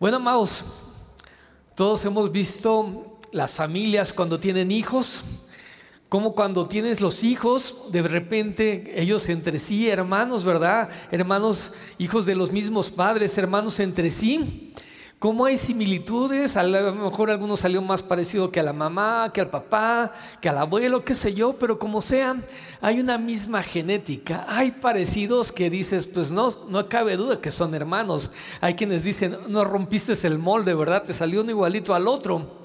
Bueno, amados, todos hemos visto las familias cuando tienen hijos, como cuando tienes los hijos, de repente ellos entre sí, hermanos, ¿verdad? Hermanos, hijos de los mismos padres, hermanos entre sí. ¿Cómo hay similitudes? A lo mejor alguno salió más parecido que a la mamá, que al papá, que al abuelo, qué sé yo, pero como sea, hay una misma genética. Hay parecidos que dices, pues no, no cabe duda que son hermanos. Hay quienes dicen, no rompiste el molde, ¿verdad? Te salió uno igualito al otro.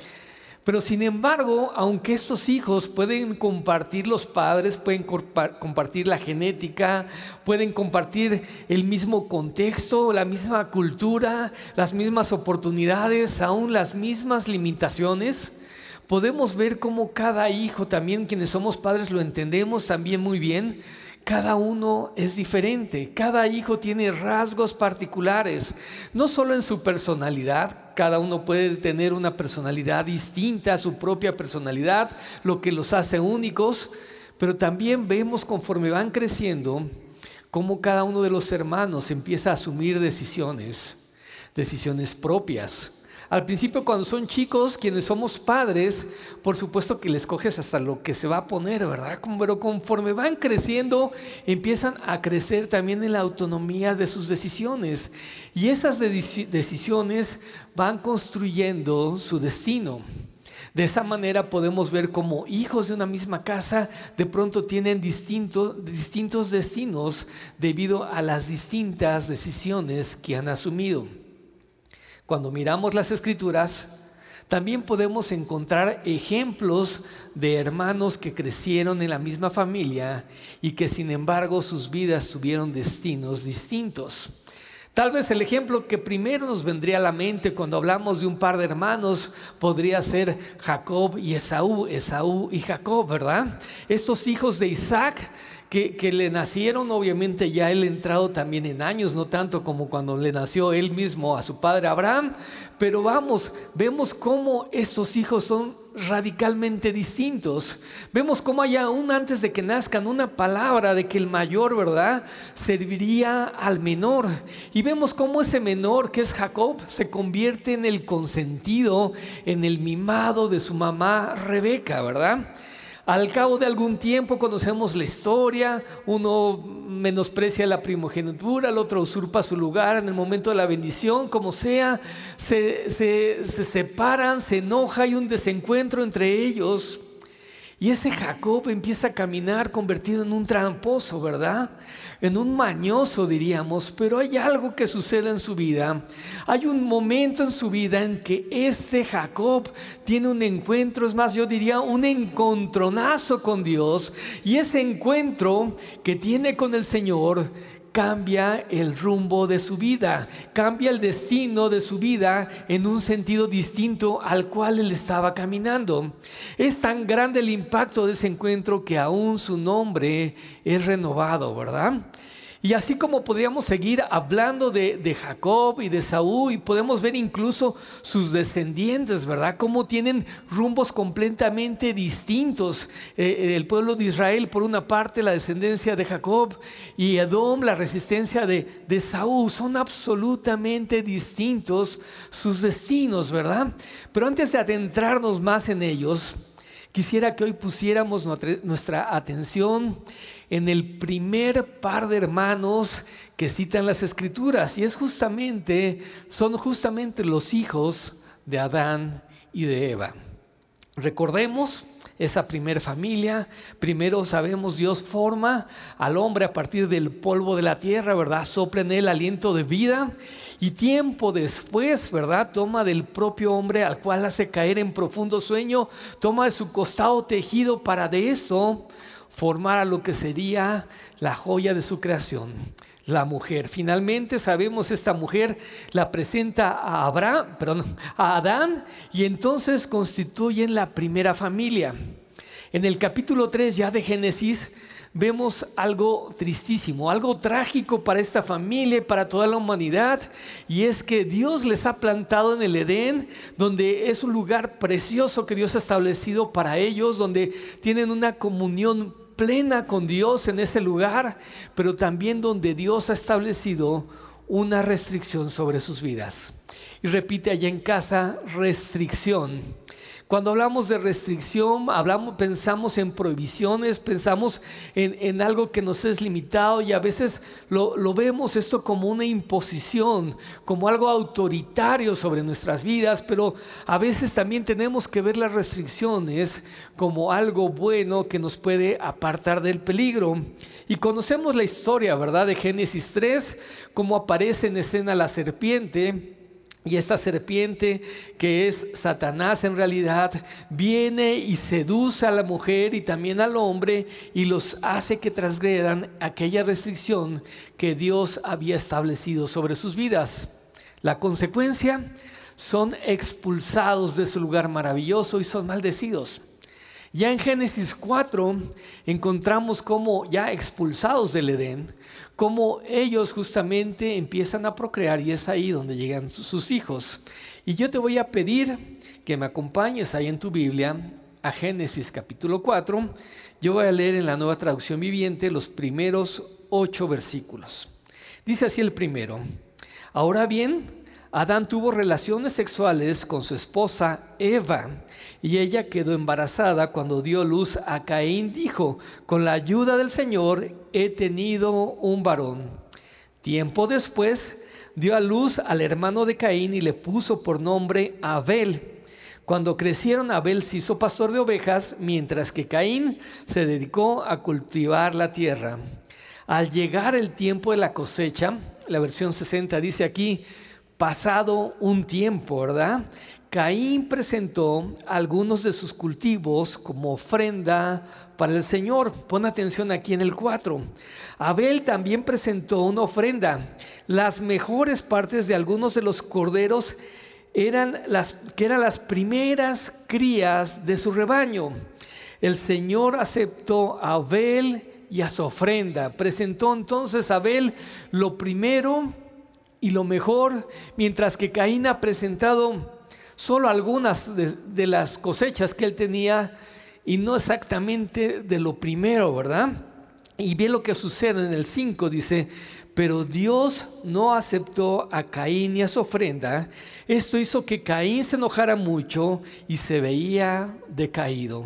Pero sin embargo, aunque estos hijos pueden compartir los padres, pueden compartir la genética, pueden compartir el mismo contexto, la misma cultura, las mismas oportunidades, aún las mismas limitaciones, podemos ver cómo cada hijo, también quienes somos padres lo entendemos también muy bien, cada uno es diferente, cada hijo tiene rasgos particulares, no solo en su personalidad, cada uno puede tener una personalidad distinta, su propia personalidad, lo que los hace únicos, pero también vemos conforme van creciendo cómo cada uno de los hermanos empieza a asumir decisiones, decisiones propias, al principio cuando son chicos, quienes somos padres, por supuesto que les coges hasta lo que se va a poner, ¿verdad? Pero conforme van creciendo, empiezan a crecer también en la autonomía de sus decisiones. Y esas decisiones van construyendo su destino. De esa manera podemos ver cómo hijos de una misma casa de pronto tienen distintos destinos debido a las distintas decisiones que han asumido. Cuando miramos las escrituras, también podemos encontrar ejemplos de hermanos que crecieron en la misma familia y que sin embargo sus vidas tuvieron destinos distintos. Tal vez el ejemplo que primero nos vendría a la mente cuando hablamos de un par de hermanos podría ser Jacob y Esaú, Esaú y Jacob, ¿verdad? Estos hijos de Isaac que, le nacieron, obviamente ya él entrado también en años, no tanto como cuando le nació él mismo a su padre Abraham, pero vamos, vemos cómo estos hijos son radicalmente distintos. Vemos cómo hay aún antes de que nazcan una palabra de que el mayor, ¿verdad?, serviría al menor. Y vemos cómo ese menor, que es Jacob, se convierte en el consentido, en el mimado de su mamá Rebeca, ¿verdad? Al cabo de algún tiempo conocemos la historia, uno menosprecia la primogenitura, el otro usurpa su lugar en el momento de la bendición, como sea, se, se separan, se enoja, hay un desencuentro entre ellos. Y ese Jacob empieza a caminar convertido en un tramposo, ¿verdad? En un mañoso diríamos, pero hay algo que sucede en su vida. Hay un momento en su vida en que este Jacob tiene un encuentro, es más, yo diría un encontronazo con Dios. Y ese encuentro que tiene con el Señor cambia el rumbo de su vida, cambia el destino de su vida en un sentido distinto al cual él estaba caminando. Es tan grande el impacto de ese encuentro que aún su nombre es renovado, ¿verdad? Y así como podríamos seguir hablando de, Jacob y de Saúl y podemos ver incluso sus descendientes, ¿verdad? Cómo tienen rumbos completamente distintos. Eh, eh, el pueblo de Israel, por una parte, la descendencia de Jacob y Edom, la resistencia de, de Saúl, son absolutamente distintos sus destinos, ¿verdad? Pero antes de adentrarnos más en ellos, quisiera que hoy pusiéramos nuestra atención en el primer par de hermanos que citan las escrituras y es justamente son justamente los hijos de Adán y de Eva. Recordemos esa primera familia. Primero sabemos Dios forma al hombre a partir del polvo de la tierra, ¿verdad? Sopla en él aliento de vida y tiempo después, ¿verdad? Toma del propio hombre al cual hace caer en profundo sueño, toma de su costado tejido para de eso formar a lo que sería la joya de su creación, la mujer. Finalmente sabemos esta mujer la presenta a Abraham, perdón, a Adán y entonces constituyen la primera familia. En el capítulo 3 ya de Génesis vemos algo tristísimo, algo trágico para esta familia para toda la humanidad, y es que Dios les ha plantado en el Edén, donde es un lugar precioso que Dios ha establecido para ellos, donde tienen una comunión plena con Dios en ese lugar, pero también donde Dios ha establecido una restricción sobre sus vidas. Y repite allá en casa, restricción. Cuando hablamos de restricción, hablamos, pensamos en prohibiciones, pensamos en, algo que nos es limitado y a veces lo, lo, vemos esto como una imposición, como algo autoritario sobre nuestras vidas, pero a veces también tenemos que ver las restricciones como algo bueno que nos puede apartar del peligro. Y conocemos la historia, ¿verdad? De Génesis 3, cómo aparece en escena la serpiente y esta serpiente, que es Satanás en realidad, viene y seduce a la mujer y también al hombre y los hace que transgredan aquella restricción que Dios había establecido sobre sus vidas. La consecuencia son expulsados de su lugar maravilloso y son maldecidos. Ya en Génesis 4 encontramos como ya expulsados del Edén, como ellos justamente empiezan a procrear y es ahí donde llegan sus hijos. Y yo te voy a pedir que me acompañes ahí en tu Biblia a Génesis capítulo 4. Yo voy a leer en la nueva traducción viviente los primeros ocho versículos. Dice así el primero. Ahora bien, Adán tuvo relaciones sexuales con su esposa Eva y ella quedó embarazada cuando dio luz a Caín. Dijo, con la ayuda del Señor he tenido un varón. Tiempo después dio a luz al hermano de Caín y le puso por nombre Abel. Cuando crecieron, Abel se hizo pastor de ovejas, mientras que Caín se dedicó a cultivar la tierra. Al llegar el tiempo de la cosecha, la versión 60 dice aquí, pasado un tiempo, ¿verdad? Caín presentó algunos de sus cultivos como ofrenda para el Señor. Pon atención aquí en el 4. Abel también presentó una ofrenda. Las mejores partes de algunos de los corderos eran las que eran las primeras crías de su rebaño. El Señor aceptó a Abel y a su ofrenda. Presentó entonces a Abel lo primero y lo mejor, mientras que Caín ha presentado solo algunas de, las cosechas que él tenía y no exactamente de lo primero, ¿verdad? Y ve lo que sucede en el 5, dice, pero Dios no aceptó a Caín y a su ofrenda. Esto hizo que Caín se enojara mucho y se veía decaído.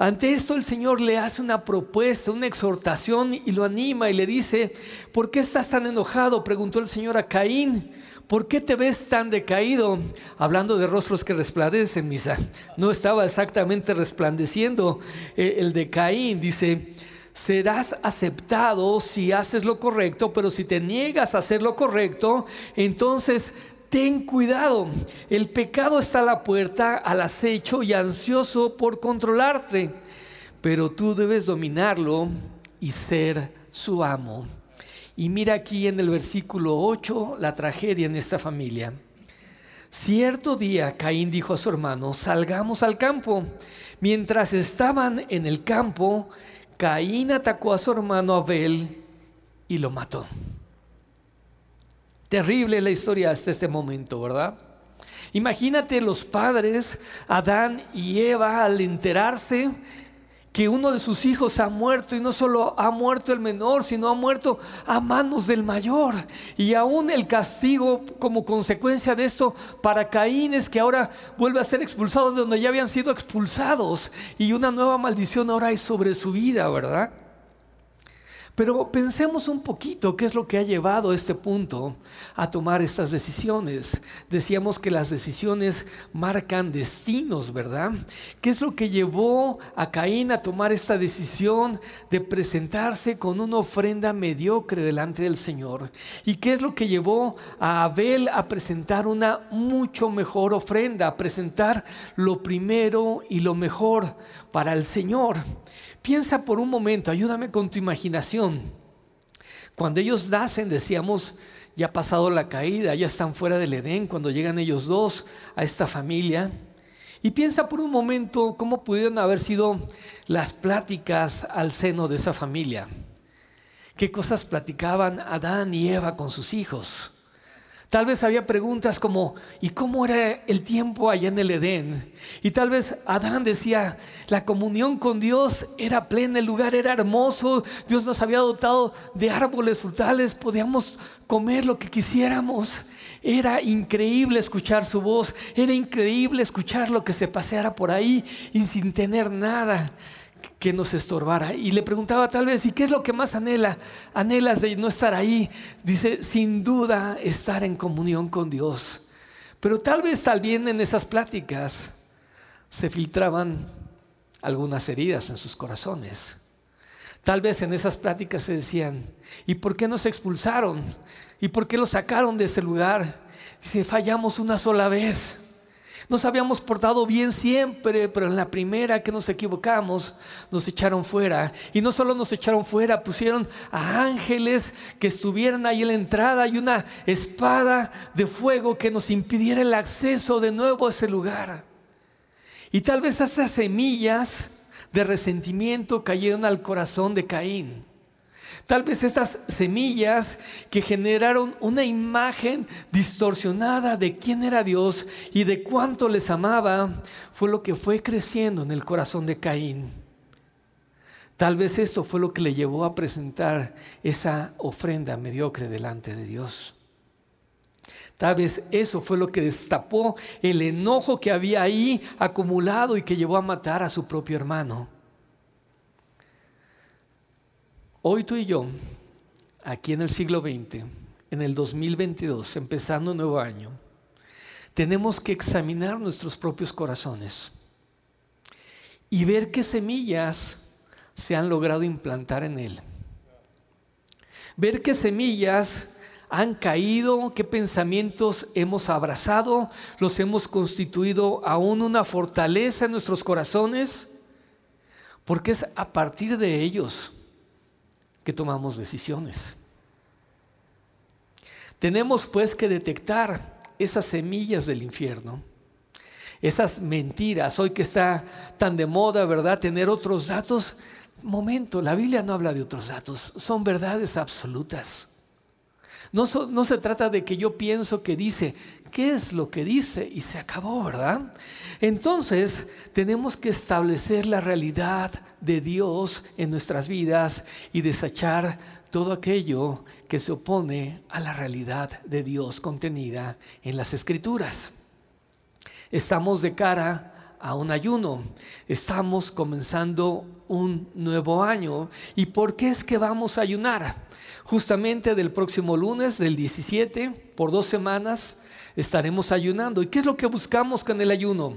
Ante esto el Señor le hace una propuesta, una exhortación y lo anima y le dice, ¿por qué estás tan enojado? Preguntó el Señor a Caín. ¿Por qué te ves tan decaído? Hablando de rostros que resplandecen, misa. No estaba exactamente resplandeciendo eh, el de Caín. Dice, serás aceptado si haces lo correcto, pero si te niegas a hacer lo correcto, entonces ten cuidado, el pecado está a la puerta, al acecho y ansioso por controlarte, pero tú debes dominarlo y ser su amo. Y mira aquí en el versículo 8 la tragedia en esta familia. Cierto día Caín dijo a su hermano, salgamos al campo. Mientras estaban en el campo, Caín atacó a su hermano Abel y lo mató. Terrible la historia hasta este momento, ¿verdad? Imagínate los padres, Adán y Eva, al enterarse que uno de sus hijos ha muerto y no solo ha muerto el menor, sino ha muerto a manos del mayor. Y aún el castigo como consecuencia de esto para Caín es que ahora vuelve a ser expulsado de donde ya habían sido expulsados y una nueva maldición ahora hay sobre su vida, ¿verdad? Pero pensemos un poquito qué es lo que ha llevado a este punto a tomar estas decisiones. Decíamos que las decisiones marcan destinos, ¿verdad? ¿Qué es lo que llevó a Caín a tomar esta decisión de presentarse con una ofrenda mediocre delante del Señor? ¿Y qué es lo que llevó a Abel a presentar una mucho mejor ofrenda, a presentar lo primero y lo mejor para el Señor? Piensa por un momento, ayúdame con tu imaginación. Cuando ellos nacen, decíamos, ya ha pasado la caída, ya están fuera del Edén, cuando llegan ellos dos a esta familia. Y piensa por un momento cómo pudieron haber sido las pláticas al seno de esa familia. ¿Qué cosas platicaban Adán y Eva con sus hijos? Tal vez había preguntas como, ¿y cómo era el tiempo allá en el Edén? Y tal vez Adán decía, la comunión con Dios era plena, el lugar era hermoso, Dios nos había dotado de árboles frutales, podíamos comer lo que quisiéramos. Era increíble escuchar su voz, era increíble escuchar lo que se paseara por ahí y sin tener nada que nos estorbara. Y le preguntaba tal vez, ¿y qué es lo que más anhela? Anhelas de no estar ahí. Dice, sin duda estar en comunión con Dios. Pero tal vez también en esas pláticas se filtraban algunas heridas en sus corazones. Tal vez en esas pláticas se decían, ¿y por qué nos expulsaron? ¿Y por qué lo sacaron de ese lugar? Dice, fallamos una sola vez. Nos habíamos portado bien siempre, pero en la primera que nos equivocamos, nos echaron fuera. Y no solo nos echaron fuera, pusieron a ángeles que estuvieran ahí en la entrada y una espada de fuego que nos impidiera el acceso de nuevo a ese lugar. Y tal vez esas semillas de resentimiento cayeron al corazón de Caín. Tal vez esas semillas que generaron una imagen distorsionada de quién era Dios y de cuánto les amaba, fue lo que fue creciendo en el corazón de Caín. Tal vez eso fue lo que le llevó a presentar esa ofrenda mediocre delante de Dios. Tal vez eso fue lo que destapó el enojo que había ahí acumulado y que llevó a matar a su propio hermano. Hoy tú y yo, aquí en el siglo XX, en el 2022, empezando un nuevo año, tenemos que examinar nuestros propios corazones y ver qué semillas se han logrado implantar en él. Ver qué semillas han caído, qué pensamientos hemos abrazado, los hemos constituido aún una fortaleza en nuestros corazones, porque es a partir de ellos que tomamos decisiones. Tenemos pues que detectar esas semillas del infierno, esas mentiras, hoy que está tan de moda, ¿verdad? Tener otros datos. Momento, la Biblia no habla de otros datos, son verdades absolutas. No, no, se trata de que yo pienso que dice, ¿qué es lo que dice? Y se acabó, ¿verdad? Entonces tenemos que establecer la realidad de Dios en nuestras vidas y desechar todo aquello que se opone a la realidad de Dios contenida en las escrituras. Estamos de cara a un ayuno, estamos comenzando un nuevo año. ¿Y por qué es que vamos a ayunar? Justamente del próximo lunes, del 17, por dos semanas, estaremos ayunando. ¿Y qué es lo que buscamos con el ayuno?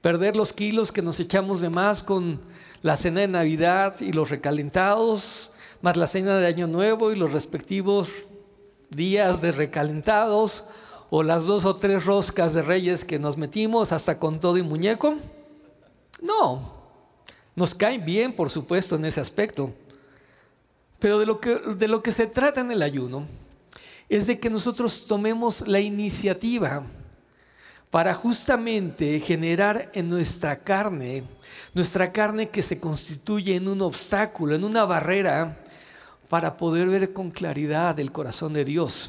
Perder los kilos que nos echamos de más con la cena de Navidad y los recalentados, más la cena de Año Nuevo y los respectivos días de recalentados, o las dos o tres roscas de reyes que nos metimos hasta con todo y muñeco. No, nos caen bien, por supuesto, en ese aspecto. Pero de lo que, de lo que se trata en el ayuno es de que nosotros tomemos la iniciativa para justamente generar en nuestra carne, nuestra carne que se constituye en un obstáculo, en una barrera, para poder ver con claridad el corazón de Dios.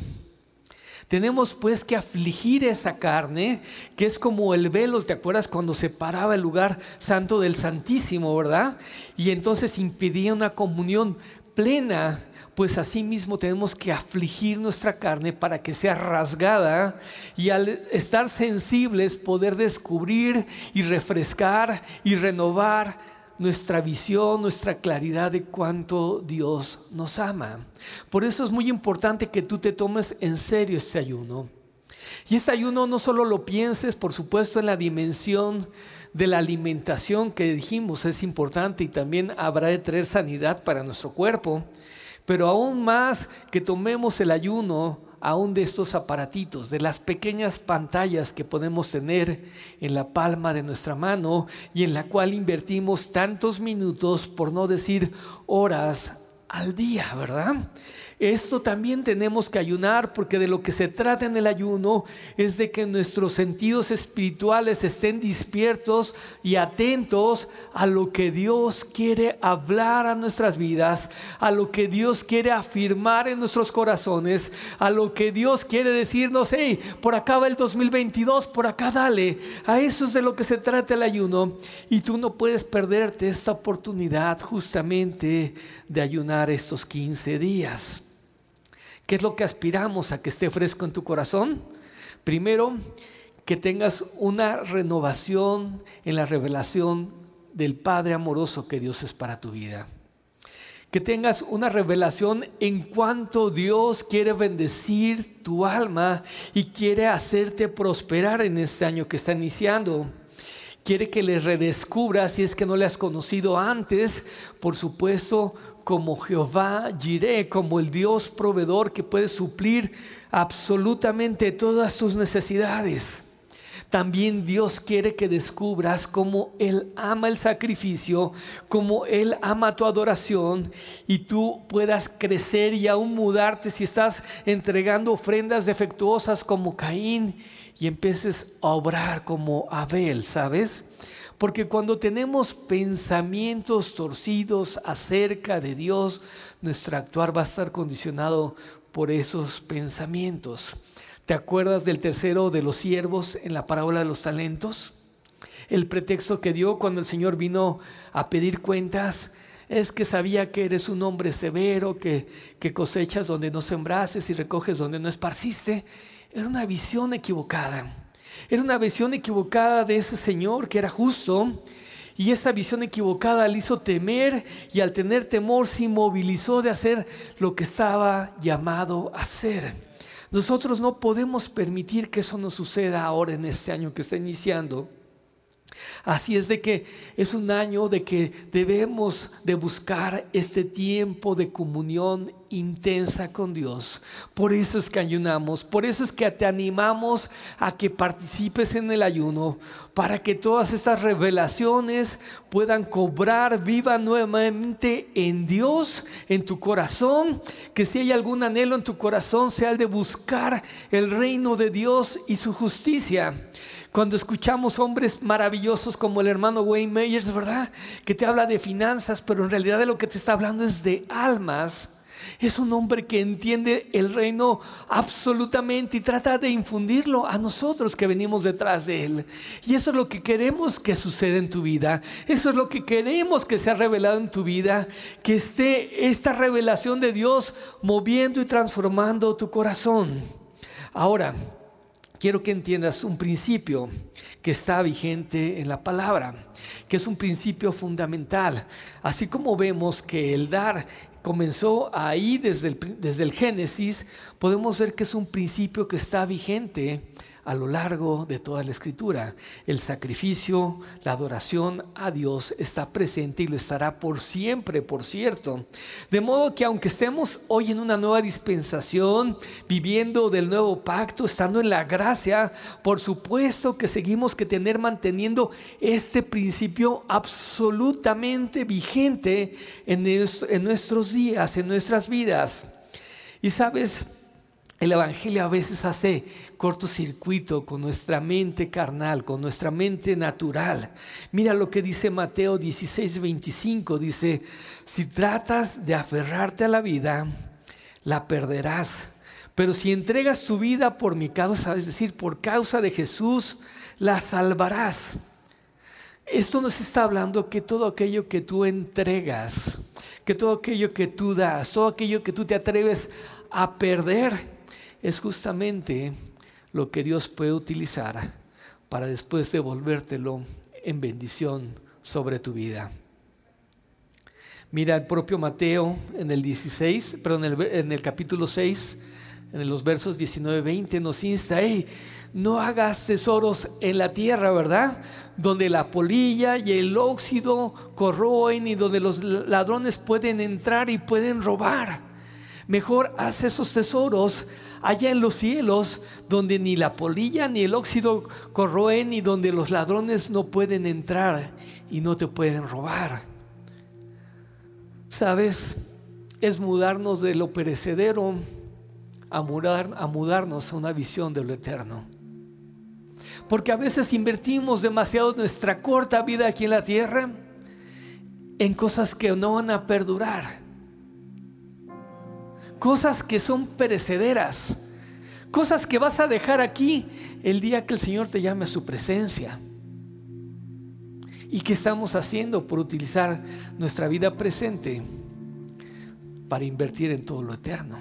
Tenemos pues que afligir esa carne, que es como el velo, ¿te acuerdas cuando separaba el lugar santo del santísimo, verdad? Y entonces impedía una comunión plena, pues asimismo tenemos que afligir nuestra carne para que sea rasgada y al estar sensibles poder descubrir y refrescar y renovar nuestra visión, nuestra claridad de cuánto Dios nos ama. Por eso es muy importante que tú te tomes en serio este ayuno. Y este ayuno no solo lo pienses, por supuesto, en la dimensión de la alimentación que dijimos es importante y también habrá de traer sanidad para nuestro cuerpo, pero aún más que tomemos el ayuno aún de estos aparatitos, de las pequeñas pantallas que podemos tener en la palma de nuestra mano y en la cual invertimos tantos minutos, por no decir horas al día, ¿verdad? Esto también tenemos que ayunar porque de lo que se trata en el ayuno es de que nuestros sentidos espirituales estén despiertos y atentos a lo que Dios quiere hablar a nuestras vidas, a lo que Dios quiere afirmar en nuestros corazones, a lo que Dios quiere decirnos, hey, por acá va el 2022, por acá dale. A eso es de lo que se trata el ayuno y tú no puedes perderte esta oportunidad justamente de ayunar estos 15 días. ¿Qué es lo que aspiramos a que esté fresco en tu corazón? Primero, que tengas una renovación en la revelación del Padre amoroso que Dios es para tu vida. Que tengas una revelación en cuanto Dios quiere bendecir tu alma y quiere hacerte prosperar en este año que está iniciando quiere que le redescubras si es que no le has conocido antes, por supuesto, como Jehová Jireh, como el Dios proveedor que puede suplir absolutamente todas tus necesidades. También Dios quiere que descubras cómo Él ama el sacrificio, cómo Él ama tu adoración y tú puedas crecer y aún mudarte si estás entregando ofrendas defectuosas como Caín y empieces a obrar como Abel, ¿sabes? Porque cuando tenemos pensamientos torcidos acerca de Dios, nuestro actuar va a estar condicionado por esos pensamientos. ¿Te acuerdas del tercero de los siervos en la parábola de los talentos? El pretexto que dio cuando el Señor vino a pedir cuentas es que sabía que eres un hombre severo, que, que cosechas donde no sembrases y recoges donde no esparciste. Era una visión equivocada. Era una visión equivocada de ese Señor que era justo. Y esa visión equivocada le hizo temer y al tener temor se inmovilizó de hacer lo que estaba llamado a hacer. Nosotros no podemos permitir que eso nos suceda ahora en este año que está iniciando. Así es de que es un año de que debemos de buscar este tiempo de comunión intensa con Dios. Por eso es que ayunamos, por eso es que te animamos a que participes en el ayuno, para que todas estas revelaciones puedan cobrar viva nuevamente en Dios, en tu corazón, que si hay algún anhelo en tu corazón sea el de buscar el reino de Dios y su justicia. Cuando escuchamos hombres maravillosos como el hermano Wayne Meyers, ¿verdad? Que te habla de finanzas, pero en realidad de lo que te está hablando es de almas. Es un hombre que entiende el reino absolutamente y trata de infundirlo a nosotros que venimos detrás de él. Y eso es lo que queremos que suceda en tu vida. Eso es lo que queremos que sea revelado en tu vida. Que esté esta revelación de Dios moviendo y transformando tu corazón. Ahora, quiero que entiendas un principio que está vigente en la palabra, que es un principio fundamental. Así como vemos que el dar comenzó ahí desde el, desde el Génesis, podemos ver que es un principio que está vigente a lo largo de toda la escritura. El sacrificio, la adoración a Dios está presente y lo estará por siempre, por cierto. De modo que aunque estemos hoy en una nueva dispensación, viviendo del nuevo pacto, estando en la gracia, por supuesto que seguimos que tener manteniendo este principio absolutamente vigente en, en nuestros días, en nuestras vidas. Y sabes, el Evangelio a veces hace cortocircuito con nuestra mente carnal, con nuestra mente natural. Mira lo que dice Mateo 16, 25. Dice, si tratas de aferrarte a la vida, la perderás. Pero si entregas tu vida por mi causa, es decir, por causa de Jesús, la salvarás. Esto nos está hablando que todo aquello que tú entregas, que todo aquello que tú das, todo aquello que tú te atreves a perder, es justamente lo que Dios puede utilizar para después devolvértelo en bendición sobre tu vida. Mira el propio Mateo en el 16, perdón, en el, en el capítulo 6, en los versos 19 20 nos insta, hey, no hagas tesoros en la tierra, ¿verdad? Donde la polilla y el óxido corroen y donde los ladrones pueden entrar y pueden robar. Mejor haz esos tesoros allá en los cielos, donde ni la polilla ni el óxido corroen y donde los ladrones no pueden entrar y no te pueden robar. ¿Sabes? es mudarnos de lo perecedero a, a mudarnos a una visión de lo eterno. Porque a veces invertimos demasiado nuestra corta vida aquí en la tierra en cosas que no van a perdurar. Cosas que son perecederas. Cosas que vas a dejar aquí el día que el Señor te llame a su presencia. ¿Y qué estamos haciendo por utilizar nuestra vida presente para invertir en todo lo eterno?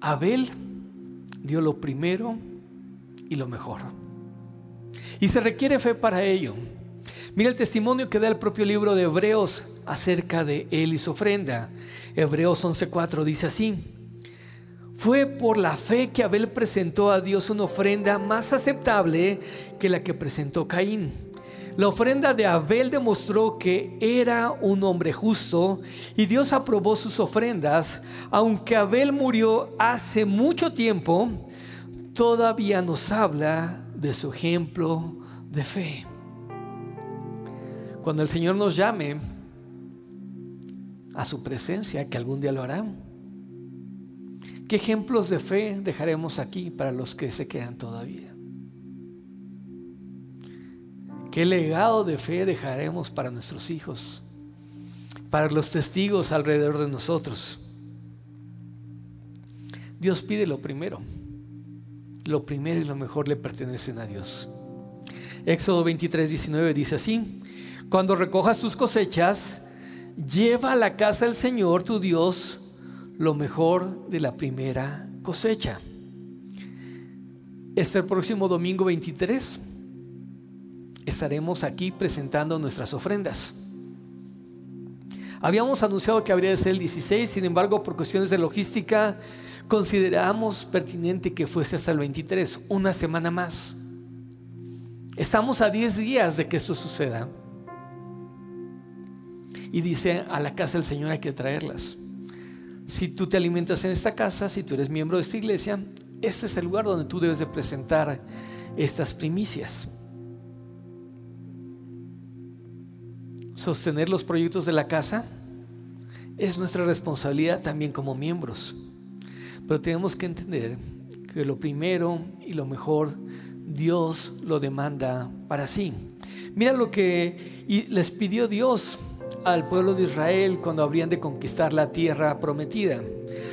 Abel dio lo primero y lo mejor. Y se requiere fe para ello. Mira el testimonio que da el propio libro de Hebreos acerca de él y su ofrenda. Hebreos 11:4 dice así: Fue por la fe que Abel presentó a Dios una ofrenda más aceptable que la que presentó Caín. La ofrenda de Abel demostró que era un hombre justo y Dios aprobó sus ofrendas. Aunque Abel murió hace mucho tiempo, todavía nos habla de su ejemplo de fe. Cuando el Señor nos llame a su presencia, que algún día lo hará, ¿qué ejemplos de fe dejaremos aquí para los que se quedan todavía? ¿Qué legado de fe dejaremos para nuestros hijos? Para los testigos alrededor de nosotros. Dios pide lo primero. Lo primero y lo mejor le pertenecen a Dios. Éxodo 23, 19 dice así. Cuando recojas tus cosechas, lleva a la casa del Señor tu Dios lo mejor de la primera cosecha. Este próximo domingo 23 estaremos aquí presentando nuestras ofrendas. Habíamos anunciado que habría de ser el 16, sin embargo, por cuestiones de logística, consideramos pertinente que fuese hasta el 23, una semana más. Estamos a 10 días de que esto suceda. Y dice, a la casa del Señor hay que traerlas. Si tú te alimentas en esta casa, si tú eres miembro de esta iglesia, este es el lugar donde tú debes de presentar estas primicias. sostener los proyectos de la casa es nuestra responsabilidad también como miembros. Pero tenemos que entender que lo primero y lo mejor Dios lo demanda para sí. Mira lo que les pidió Dios al pueblo de Israel cuando habrían de conquistar la tierra prometida.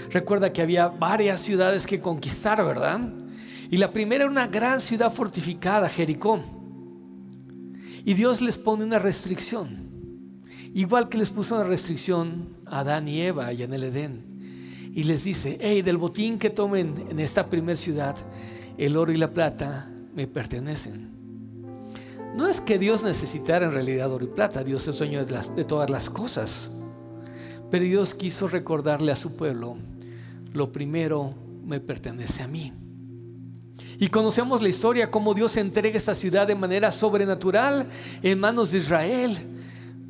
Recuerda que había varias ciudades que conquistar, ¿verdad? Y la primera era una gran ciudad fortificada, Jericó. Y Dios les pone una restricción. Igual que les puso una restricción a Adán y Eva allá en el Edén. Y les dice, hey, del botín que tomen en esta primera ciudad, el oro y la plata me pertenecen. No es que Dios necesitara en realidad oro y plata, Dios es dueño de, todas las cosas. Pero Dios quiso recordarle a su pueblo, lo primero me pertenece a mí. Y conocemos la historia, cómo Dios entrega esta ciudad de manera sobrenatural en manos de Israel.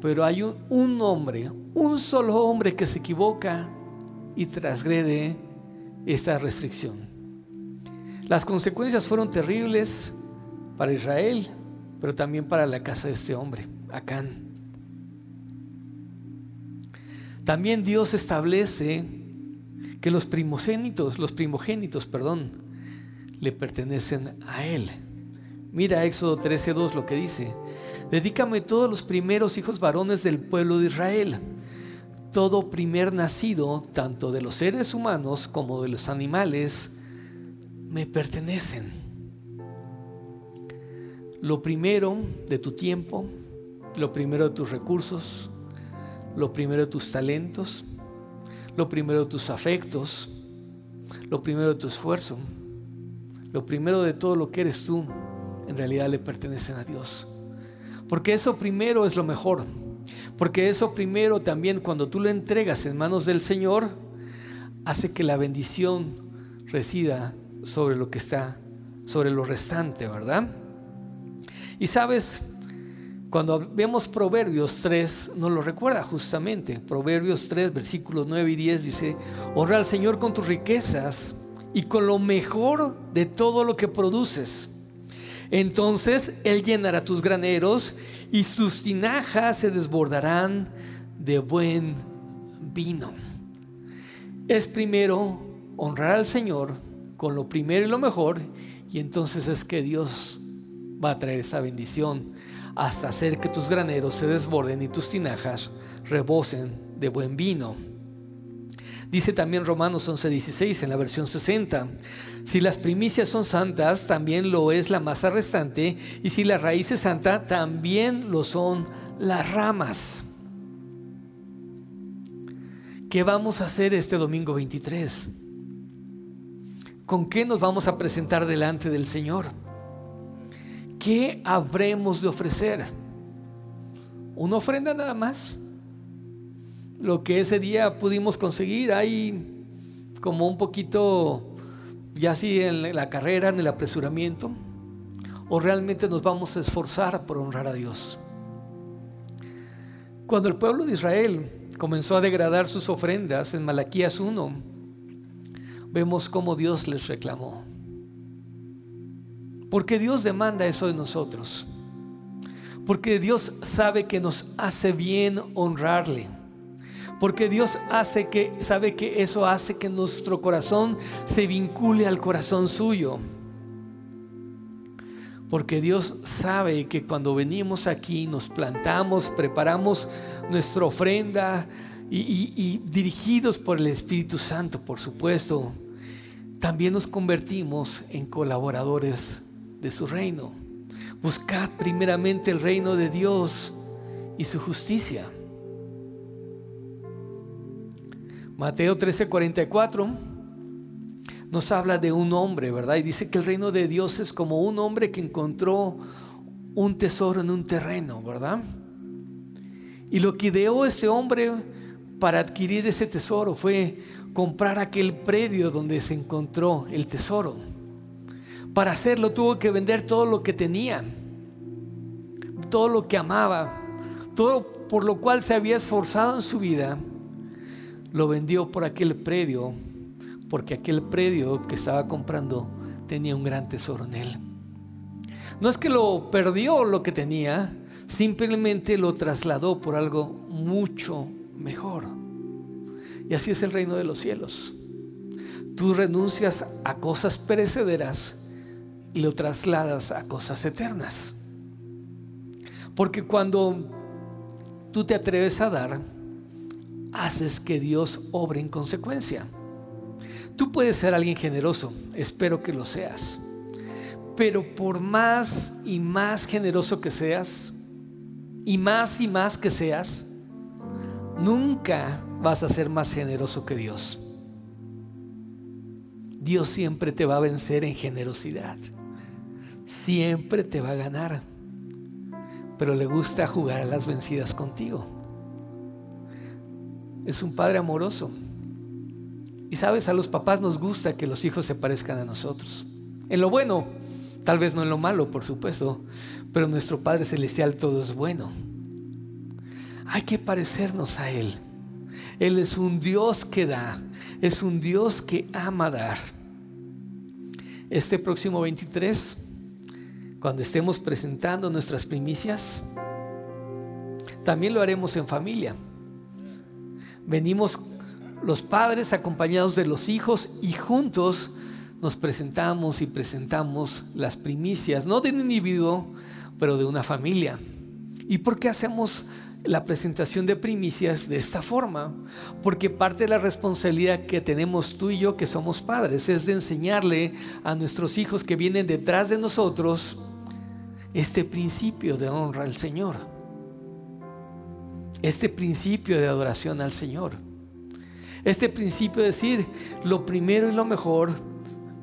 Pero hay un, hombre, un solo hombre que se equivoca y transgrede esta restricción. Las consecuencias fueron terribles para Israel, pero también para la casa de este hombre, Acán. También Dios establece que los primogénitos, los primogénitos, perdón, le pertenecen a él. Mira Éxodo 13:2 lo que dice. Dedícame todos los primeros hijos varones del pueblo de Israel. Todo primer nacido, tanto de los seres humanos como de los animales, me pertenecen. Lo primero de tu tiempo, lo primero de tus recursos, lo primero de tus talentos, lo primero de tus afectos, lo primero de tu esfuerzo, lo primero de todo lo que eres tú, en realidad le pertenecen a Dios. Porque eso primero es lo mejor. Porque eso primero también cuando tú lo entregas en manos del Señor, hace que la bendición resida sobre lo que está, sobre lo restante, ¿verdad? Y sabes, cuando vemos Proverbios 3, nos lo recuerda justamente. Proverbios 3, versículos 9 y 10 dice, honra al Señor con tus riquezas y con lo mejor de todo lo que produces entonces Él llenará tus graneros y sus tinajas se desbordarán de buen vino. Es primero honrar al Señor con lo primero y lo mejor, y entonces es que Dios va a traer esa bendición hasta hacer que tus graneros se desborden y tus tinajas rebosen de buen vino. Dice también Romanos 11:16 en la versión 60, si las primicias son santas, también lo es la masa restante, y si la raíz es santa, también lo son las ramas. ¿Qué vamos a hacer este domingo 23? ¿Con qué nos vamos a presentar delante del Señor? ¿Qué habremos de ofrecer? ¿Una ofrenda nada más? Lo que ese día pudimos conseguir, hay como un poquito, ya así en la carrera, en el apresuramiento, o realmente nos vamos a esforzar por honrar a Dios. Cuando el pueblo de Israel comenzó a degradar sus ofrendas en Malaquías 1, vemos cómo Dios les reclamó. Porque Dios demanda eso de nosotros. Porque Dios sabe que nos hace bien honrarle. Porque Dios hace que sabe que eso hace que nuestro corazón se vincule al corazón suyo. Porque Dios sabe que cuando venimos aquí, nos plantamos, preparamos nuestra ofrenda y, dirigidos por el Espíritu Santo, por supuesto, también nos convertimos en colaboradores de su reino. Buscad primeramente el reino de Dios y su justicia. Mateo 13:44 nos habla de un hombre, ¿verdad? Y dice que el reino de Dios es como un hombre que encontró un tesoro en un terreno, ¿verdad? Y lo que ideó ese hombre para adquirir ese tesoro fue comprar aquel predio donde se encontró el tesoro. Para hacerlo tuvo que vender todo lo que tenía, todo lo que amaba, todo por lo cual se había esforzado en su vida, lo vendió por aquel predio porque aquel predio que estaba comprando tenía un gran tesoro en él. No es que lo perdió lo que tenía, simplemente lo trasladó por algo mucho mejor. Y así es el reino de los cielos. Tú renuncias a cosas perecederas y lo trasladas a cosas eternas. Porque cuando tú te atreves a dar, haces que Dios obre en consecuencia. Tú puedes ser alguien generoso, espero que lo seas. Pero por más y más generoso que seas, y más y más que seas, nunca vas a ser más generoso que Dios. Dios siempre te va a vencer en generosidad. Siempre te va a ganar. Pero le gusta jugar a las vencidas contigo. Es un padre amoroso y sabes, a los papás nos gusta que los hijos se parezcan a nosotros. En lo bueno, tal vez no en lo malo, por supuesto, pero nuestro Padre Celestial todo es bueno. Hay que parecernos a Él. Él es un Dios que da, es un Dios que ama dar. Este próximo 23, cuando estemos presentando nuestras primicias, también lo haremos en familia. Venimos los padres acompañados de los hijos y juntos nos presentamos y presentamos las primicias, no de un individuo, pero de una familia. ¿Y por qué hacemos la presentación de primicias de esta forma? Porque parte de la responsabilidad que tenemos tú y yo, que somos padres, es de enseñarle a nuestros hijos que vienen detrás de nosotros este principio de honra al Señor, este principio de adoración al Señor. Este principio de decir lo primero y lo mejor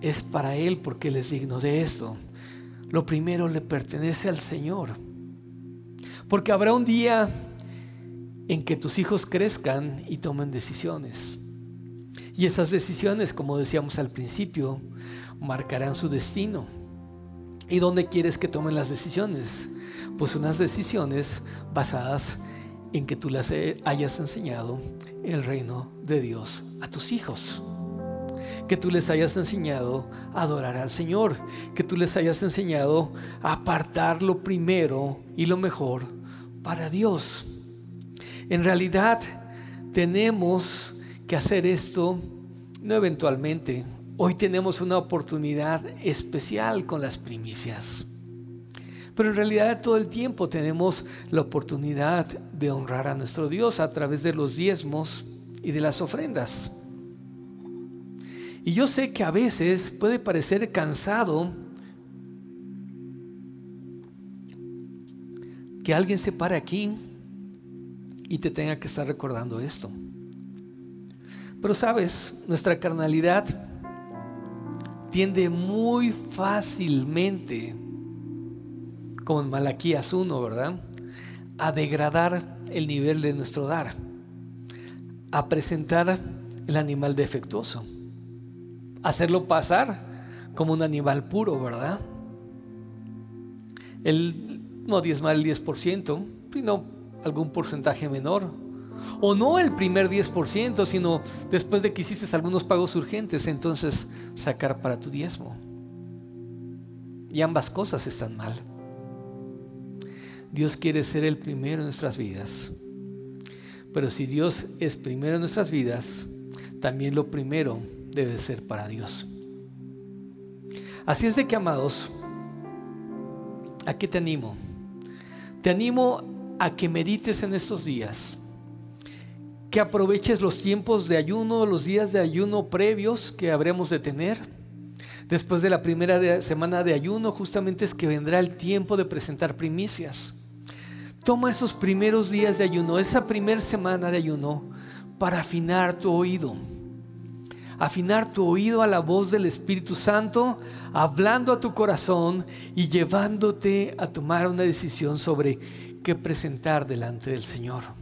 es para Él porque Él es digno de esto. Lo primero le pertenece al Señor. Porque habrá un día en que tus hijos crezcan y tomen decisiones. Y esas decisiones, como decíamos al principio, marcarán su destino. ¿Y dónde quieres que tomen las decisiones? Pues unas decisiones basadas en que tú las hayas enseñado el reino de Dios a tus hijos. Que tú les hayas enseñado a adorar al Señor. Que tú les hayas enseñado a apartar lo primero y lo mejor para Dios. En realidad tenemos que hacer esto no eventualmente. Hoy tenemos una oportunidad especial con las primicias. Pero en realidad todo el tiempo tenemos la oportunidad de honrar a nuestro Dios a través de los diezmos y de las ofrendas. Y yo sé que a veces puede parecer cansado que alguien se pare aquí y te tenga que estar recordando esto. Pero sabes, nuestra carnalidad tiende muy fácilmente, como en Malaquías 1, ¿verdad? A degradar el nivel de nuestro dar, a presentar el animal defectuoso, hacerlo pasar como un animal puro, ¿verdad? El, no diezmar el 10%, sino algún porcentaje menor. O no el primer 10%, sino después de que hiciste algunos pagos urgentes, entonces sacar para tu diezmo. Y ambas cosas están mal. Dios quiere ser el primero en nuestras vidas. Pero si Dios es primero en nuestras vidas, también lo primero debe ser para Dios. Así es de que, amados, ¿a qué te animo? Te animo a que medites en estos días, que aproveches los tiempos de ayuno, los días de ayuno previos que habremos de tener. Después de la primera semana de ayuno, justamente es que vendrá el tiempo de presentar primicias. Toma esos primeros días de ayuno, esa primera semana de ayuno, para afinar tu oído. Afinar tu oído a la voz del Espíritu Santo, hablando a tu corazón y llevándote a tomar una decisión sobre que presentar delante del Señor.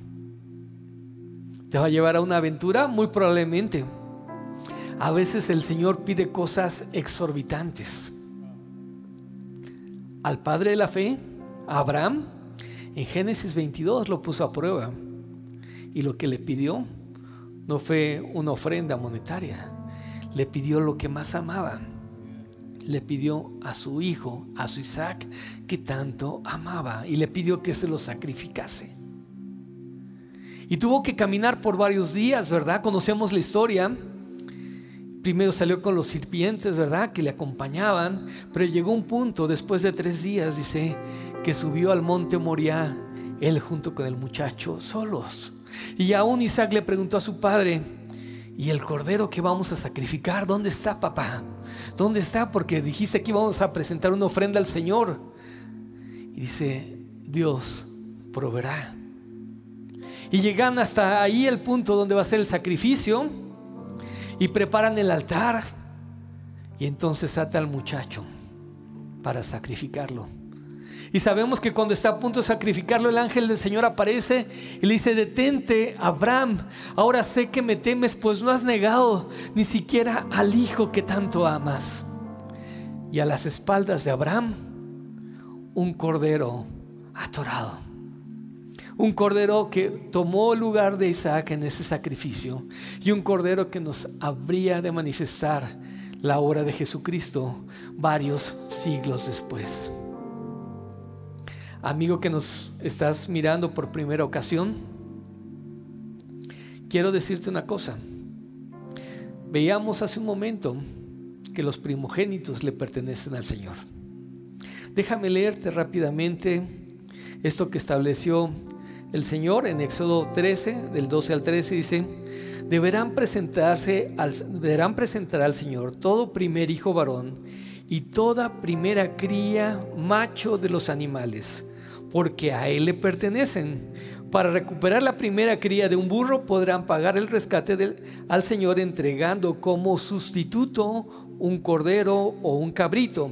¿Te va a llevar a una aventura? Muy probablemente. A veces el Señor pide cosas exorbitantes. Al padre de la fe, Abraham, en Génesis 22 lo puso a prueba. Y lo que le pidió no fue una ofrenda monetaria, le pidió lo que más amaba le pidió a su hijo, a su Isaac, que tanto amaba, y le pidió que se lo sacrificase. Y tuvo que caminar por varios días, ¿verdad? Conocemos la historia. Primero salió con los sirvientes, ¿verdad? Que le acompañaban, pero llegó un punto, después de tres días, dice, que subió al monte Moriah, él junto con el muchacho, solos. Y aún Isaac le preguntó a su padre, ¿y el cordero que vamos a sacrificar? ¿Dónde está, papá? ¿Dónde está? Porque dijiste que íbamos a presentar una ofrenda al Señor. Y dice, Dios proveerá. Y llegan hasta ahí el punto donde va a ser el sacrificio. Y preparan el altar. Y entonces ata al muchacho para sacrificarlo. Y sabemos que cuando está a punto de sacrificarlo, el ángel del Señor aparece y le dice, detente, Abraham, ahora sé que me temes, pues no has negado ni siquiera al hijo que tanto amas. Y a las espaldas de Abraham, un cordero atorado. Un cordero que tomó lugar de Isaac en ese sacrificio. Y un cordero que nos habría de manifestar la obra de Jesucristo varios siglos después. Amigo que nos estás mirando por primera ocasión, quiero decirte una cosa. Veíamos hace un momento que los primogénitos le pertenecen al Señor. Déjame leerte rápidamente esto que estableció el Señor en Éxodo 13, del 12 al 13, dice, deberán, presentarse al, deberán presentar al Señor todo primer hijo varón y toda primera cría macho de los animales porque a él le pertenecen. Para recuperar la primera cría de un burro podrán pagar el rescate del, al Señor entregando como sustituto un cordero o un cabrito.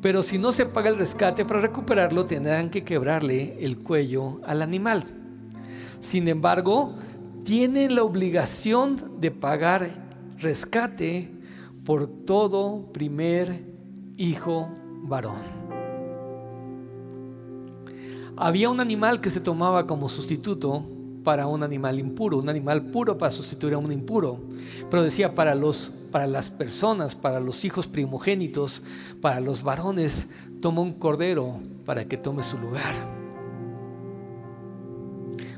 Pero si no se paga el rescate para recuperarlo, tendrán que quebrarle el cuello al animal. Sin embargo, tienen la obligación de pagar rescate por todo primer hijo varón. Había un animal que se tomaba como sustituto para un animal impuro, un animal puro para sustituir a un impuro. Pero decía para los para las personas, para los hijos primogénitos, para los varones, toma un cordero para que tome su lugar.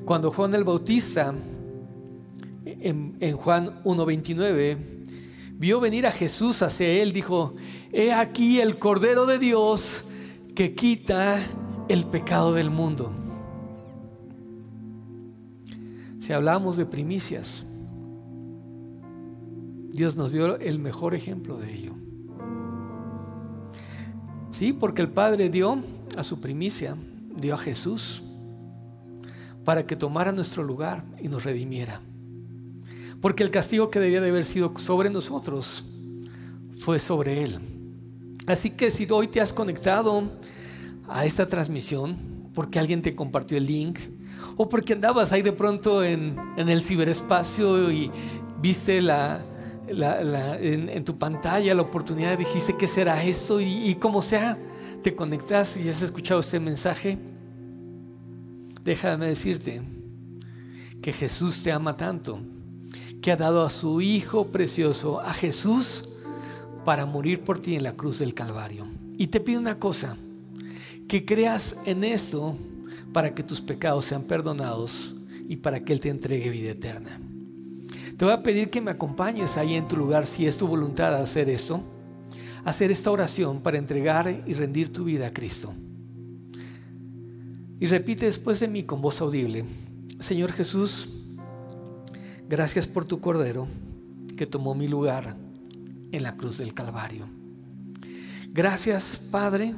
Cuando Juan el Bautista, en, Juan 1.29, vio venir a Jesús hacia él, dijo, he aquí el Cordero de Dios que quita el pecado del mundo. Si hablamos de primicias, Dios nos dio el mejor ejemplo de ello. Sí, porque el Padre dio a su primicia, dio a Jesús para que tomara nuestro lugar y nos redimiera. Porque el castigo que debía de haber sido sobre nosotros fue sobre Él. Así que si hoy te has conectado a esta transmisión, porque alguien te compartió el link, o porque andabas ahí de pronto en, el ciberespacio y viste la, en, tu pantalla la oportunidad, dijiste, ¿qué será esto? Y, y como sea, te conectas y has escuchado este mensaje, déjame decirte que Jesús te ama tanto que ha dado a su Hijo precioso, a Jesús, para morir por ti en la cruz del Calvario. Y te pido una cosa, que creas en esto para que tus pecados sean perdonados y para que Él te entregue vida eterna. Te voy a pedir que me acompañes ahí en tu lugar si es tu voluntad hacer esto, hacer esta oración para entregar y rendir tu vida a Cristo. Y repite después de mí con voz audible, Señor Jesús, Gracias por tu Cordero que tomó mi lugar en la cruz del Calvario. Gracias, Padre,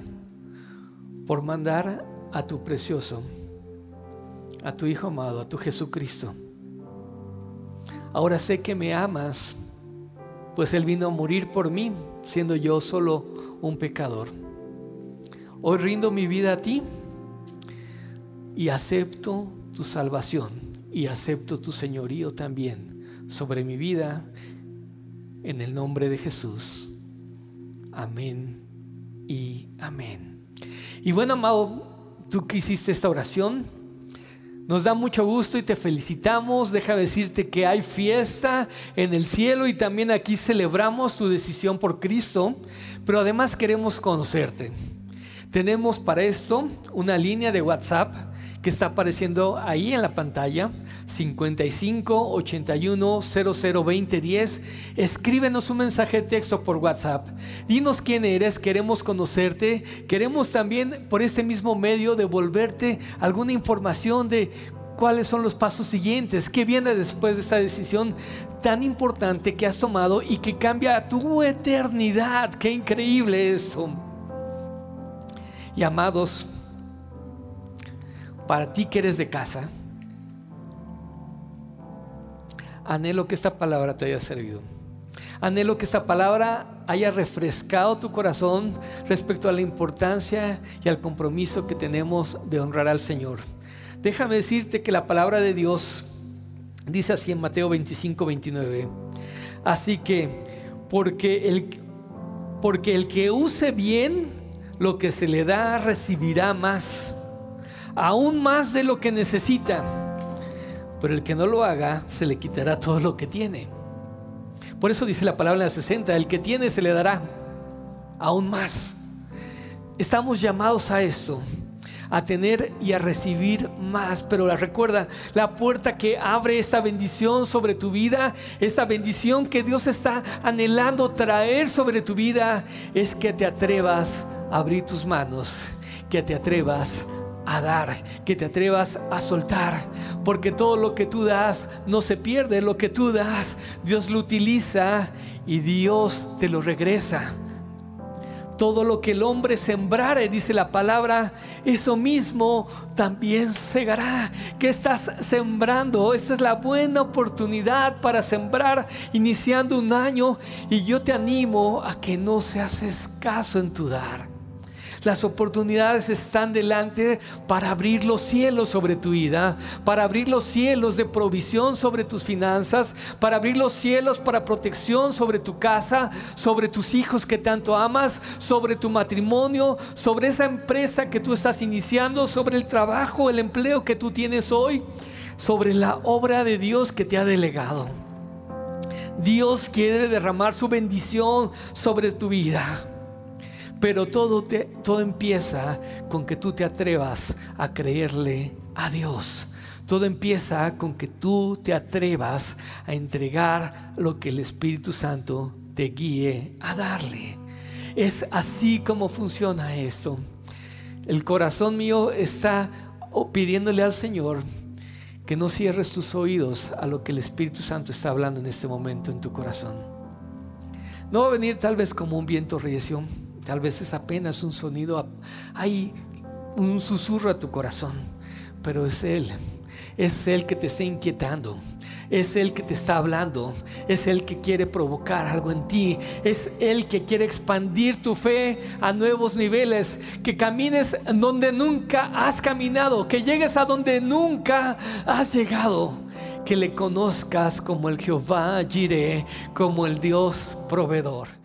por mandar a tu precioso, a tu Hijo amado, a tu Jesucristo. Ahora sé que me amas, pues Él vino a morir por mí, siendo yo solo un pecador. Hoy rindo mi vida a ti y acepto tu salvación y acepto tu señorío también sobre mi vida en el nombre de Jesús. Amén y amén. Y bueno, amado, tú que hiciste esta oración, nos da mucho gusto y te felicitamos. Deja decirte que hay fiesta en el cielo y también aquí celebramos tu decisión por Cristo, pero además queremos conocerte. Tenemos para esto una línea de WhatsApp que está apareciendo ahí en la pantalla 55 81 00 20 10. Escríbenos un mensaje de texto por WhatsApp. Dinos quién eres, queremos conocerte. Queremos también por este mismo medio devolverte alguna información de cuáles son los pasos siguientes, qué viene después de esta decisión tan importante que has tomado y que cambia tu eternidad. Qué increíble esto. Y amados, para ti que eres de casa, anhelo que esta palabra te haya servido. Anhelo que esta palabra haya refrescado tu corazón respecto a la importancia y al compromiso que tenemos de honrar al Señor. Déjame decirte que la palabra de Dios dice así en Mateo 25, 29. Así que, porque el, porque el que use bien lo que se le da, recibirá más, aún más de lo que necesita pero el que no lo haga se le quitará todo lo que tiene. Por eso dice la palabra en la 60, el que tiene se le dará aún más. Estamos llamados a esto, a tener y a recibir más. Pero recuerda, la puerta que abre esta bendición sobre tu vida, esta bendición que Dios está anhelando traer sobre tu vida, es que te atrevas a abrir tus manos, que te atrevas a dar, que te atrevas a soltar, porque todo lo que tú das no se pierde, lo que tú das, Dios lo utiliza y Dios te lo regresa. Todo lo que el hombre sembrare, dice la palabra, eso mismo también segará. ¿Qué estás sembrando? Esta es la buena oportunidad para sembrar iniciando un año y yo te animo a que no seas escaso en tu dar. Las oportunidades están delante para abrir los cielos sobre tu vida, para abrir los cielos de provisión sobre tus finanzas, para abrir los cielos para protección sobre tu casa, sobre tus hijos que tanto amas, sobre tu matrimonio, sobre esa empresa que tú estás iniciando, sobre el trabajo, el empleo que tú tienes hoy, sobre la obra de Dios que te ha delegado. Dios quiere derramar su bendición sobre tu vida. Pero todo, todo empieza con que tú te atrevas a creerle a Dios. Todo empieza con que tú te atrevas a entregar lo que el Espíritu Santo te guíe a darle. Es así como funciona esto. El corazón mío está pidiéndole al Señor que no cierres tus oídos a lo que el Espíritu Santo está hablando en este momento en tu corazón. No va a venir tal vez como un viento recio, tal vez es apenas un sonido, hay un susurro a tu corazón, pero es Él, es Él que te está inquietando, es Él que te está hablando, es Él que quiere provocar algo en ti, es Él que quiere expandir tu fe a nuevos niveles, que camines donde nunca has caminado, que llegues a donde nunca has llegado, que le conozcas como el Jehová Jireh, como el Dios proveedor.